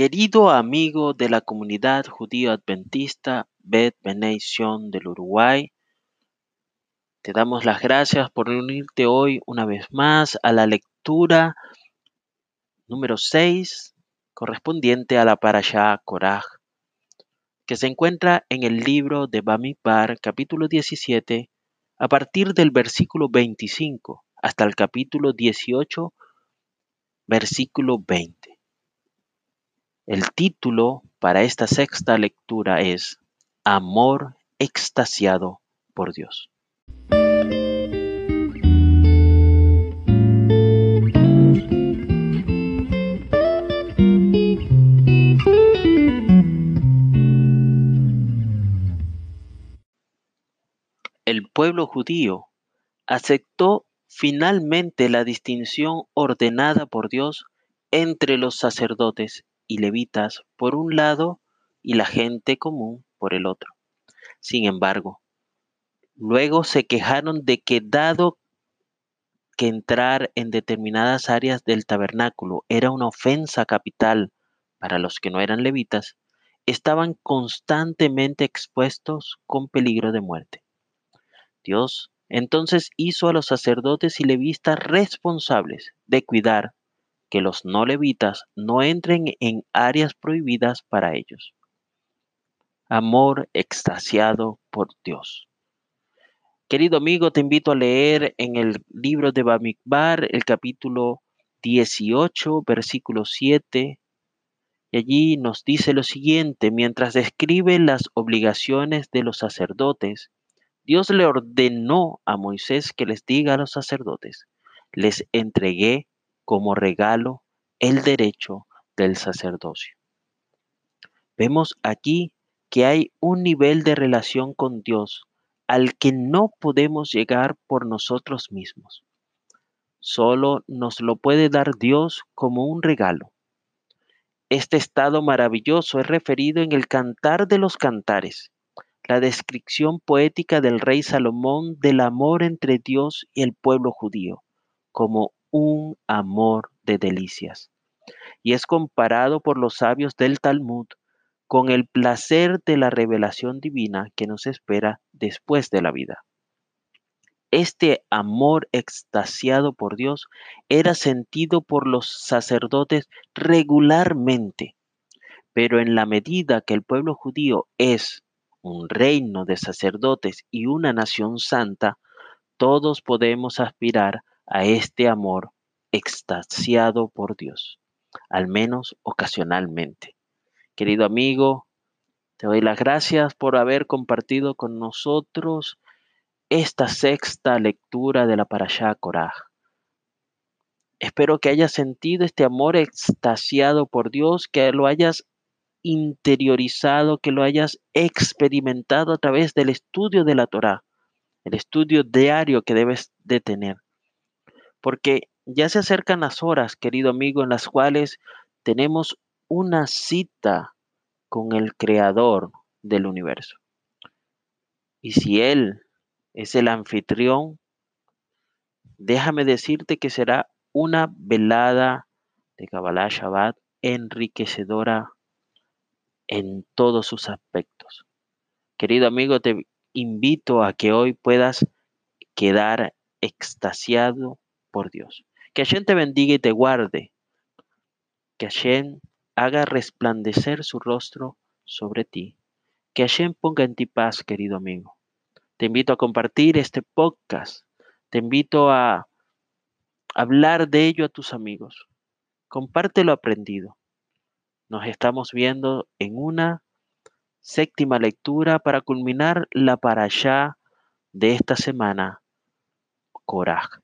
Querido amigo de la comunidad judío adventista Bet Benation del Uruguay, te damos las gracias por unirte hoy una vez más a la lectura número 6 correspondiente a la Parashá Korah, que se encuentra en el libro de Bamidbar, capítulo 17, a partir del versículo 25 hasta el capítulo 18, versículo 20. El título para esta sexta lectura es Amor extasiado por Dios. El pueblo judío aceptó finalmente la distinción ordenada por Dios entre los sacerdotes y levitas por un lado y la gente común por el otro. Sin embargo, luego se quejaron de que dado que entrar en determinadas áreas del tabernáculo era una ofensa capital para los que no eran levitas, estaban constantemente expuestos con peligro de muerte. Dios entonces hizo a los sacerdotes y levitas responsables de cuidar que los no levitas no entren en áreas prohibidas para ellos. Amor extasiado por Dios. Querido amigo, te invito a leer en el libro de Bamikbar el capítulo 18, versículo 7. Y allí nos dice lo siguiente, mientras describe las obligaciones de los sacerdotes, Dios le ordenó a Moisés que les diga a los sacerdotes, les entregué como regalo el derecho del sacerdocio. Vemos aquí que hay un nivel de relación con Dios al que no podemos llegar por nosotros mismos. Solo nos lo puede dar Dios como un regalo. Este estado maravilloso es referido en el Cantar de los Cantares, la descripción poética del rey Salomón del amor entre Dios y el pueblo judío, como un amor de delicias. Y es comparado por los sabios del Talmud con el placer de la revelación divina que nos espera después de la vida. Este amor extasiado por Dios era sentido por los sacerdotes regularmente, pero en la medida que el pueblo judío es un reino de sacerdotes y una nación santa, todos podemos aspirar a este amor extasiado por Dios, al menos ocasionalmente. Querido amigo, te doy las gracias por haber compartido con nosotros esta sexta lectura de la Parashá Korah. Espero que hayas sentido este amor extasiado por Dios, que lo hayas interiorizado, que lo hayas experimentado a través del estudio de la Torah, el estudio diario que debes de tener porque ya se acercan las horas, querido amigo, en las cuales tenemos una cita con el creador del universo. Y si Él es el anfitrión, déjame decirte que será una velada de Kabbalah Shabbat enriquecedora en todos sus aspectos. Querido amigo, te invito a que hoy puedas quedar extasiado por Dios. Que Hashem te bendiga y te guarde. Que Hashem haga resplandecer su rostro sobre ti. Que Hashem ponga en ti paz, querido amigo. Te invito a compartir este podcast. Te invito a hablar de ello a tus amigos. Comparte lo aprendido. Nos estamos viendo en una séptima lectura para culminar la allá de esta semana, Coraje.